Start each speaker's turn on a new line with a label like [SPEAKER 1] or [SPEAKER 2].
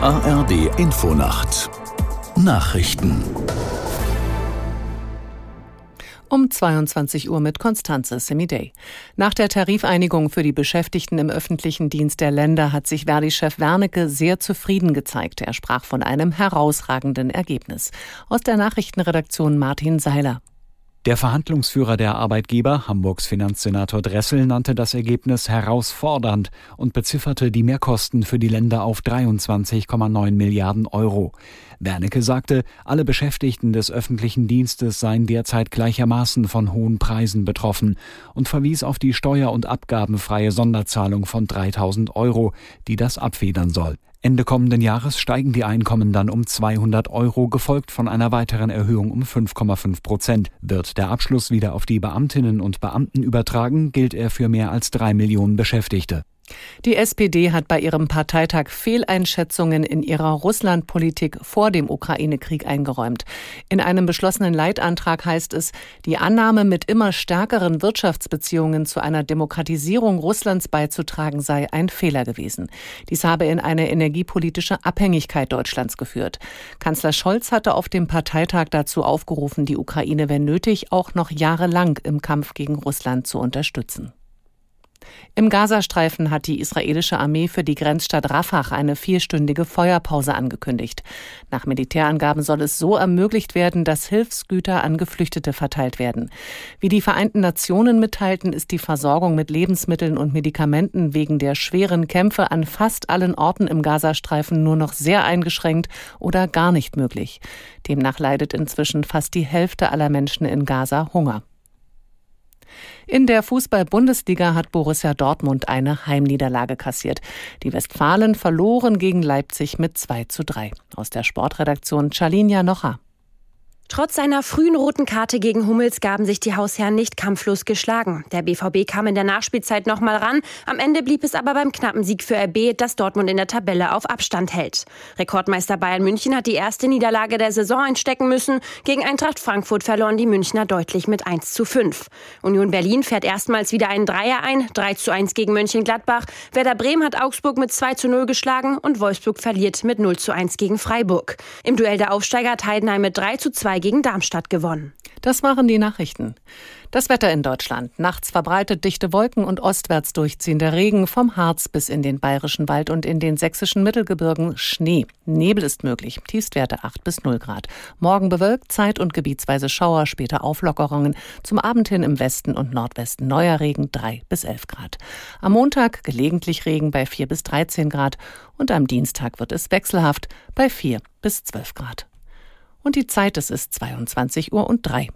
[SPEAKER 1] ARD Infonacht Nachrichten
[SPEAKER 2] um 22 Uhr mit Konstanze Semiday. Nach der Tarifeinigung für die Beschäftigten im öffentlichen Dienst der Länder hat sich Verdi-Chef Wernicke sehr zufrieden gezeigt. Er sprach von einem herausragenden Ergebnis. Aus der Nachrichtenredaktion Martin Seiler.
[SPEAKER 3] Der Verhandlungsführer der Arbeitgeber, Hamburgs Finanzsenator Dressel, nannte das Ergebnis herausfordernd und bezifferte die Mehrkosten für die Länder auf 23,9 Milliarden Euro. Wernicke sagte, alle Beschäftigten des öffentlichen Dienstes seien derzeit gleichermaßen von hohen Preisen betroffen und verwies auf die steuer- und abgabenfreie Sonderzahlung von 3000 Euro, die das abfedern soll. Ende kommenden Jahres steigen die Einkommen dann um 200 Euro, gefolgt von einer weiteren Erhöhung um 5,5 Prozent. Wird der Abschluss wieder auf die Beamtinnen und Beamten übertragen, gilt er für mehr als drei Millionen Beschäftigte.
[SPEAKER 2] Die SPD hat bei ihrem Parteitag Fehleinschätzungen in ihrer Russlandpolitik vor dem Ukraine-Krieg eingeräumt. In einem beschlossenen Leitantrag heißt es, die Annahme, mit immer stärkeren Wirtschaftsbeziehungen zu einer Demokratisierung Russlands beizutragen, sei ein Fehler gewesen. Dies habe in eine energiepolitische Abhängigkeit Deutschlands geführt. Kanzler Scholz hatte auf dem Parteitag dazu aufgerufen, die Ukraine, wenn nötig, auch noch jahrelang im Kampf gegen Russland zu unterstützen. Im Gazastreifen hat die israelische Armee für die Grenzstadt Rafah eine vierstündige Feuerpause angekündigt. Nach Militärangaben soll es so ermöglicht werden, dass Hilfsgüter an Geflüchtete verteilt werden. Wie die Vereinten Nationen mitteilten, ist die Versorgung mit Lebensmitteln und Medikamenten wegen der schweren Kämpfe an fast allen Orten im Gazastreifen nur noch sehr eingeschränkt oder gar nicht möglich. Demnach leidet inzwischen fast die Hälfte aller Menschen in Gaza Hunger. In der Fußball-Bundesliga hat Borussia Dortmund eine Heimniederlage kassiert. Die Westfalen verloren gegen Leipzig mit 2 zu 3. Aus der Sportredaktion Charlinia Nocher.
[SPEAKER 4] Trotz seiner frühen roten Karte gegen Hummels gaben sich die Hausherren nicht kampflos geschlagen. Der BVB kam in der Nachspielzeit nochmal ran. Am Ende blieb es aber beim knappen Sieg für RB, das Dortmund in der Tabelle auf Abstand hält. Rekordmeister Bayern München hat die erste Niederlage der Saison einstecken müssen. Gegen Eintracht Frankfurt verloren die Münchner deutlich mit 1 zu 5. Union Berlin fährt erstmals wieder einen Dreier ein, 3 zu 1 gegen Mönchengladbach. Werder Bremen hat Augsburg mit 2 zu 0 geschlagen und Wolfsburg verliert mit 0 zu 1 gegen Freiburg. Im Duell der Aufsteiger hat Heidenheim mit 3 zu 2 gegen Darmstadt gewonnen.
[SPEAKER 2] Das waren die Nachrichten. Das Wetter in Deutschland. Nachts verbreitet dichte Wolken und ostwärts durchziehender Regen vom Harz bis in den bayerischen Wald und in den sächsischen Mittelgebirgen Schnee. Nebel ist möglich. Tiefstwerte 8 bis 0 Grad. Morgen bewölkt, zeit- und gebietsweise Schauer, später Auflockerungen. Zum Abend hin im Westen und Nordwesten neuer Regen 3 bis 11 Grad. Am Montag gelegentlich Regen bei 4 bis 13 Grad und am Dienstag wird es wechselhaft bei 4 bis 12 Grad. Und die Zeit, es ist 22 Uhr und drei.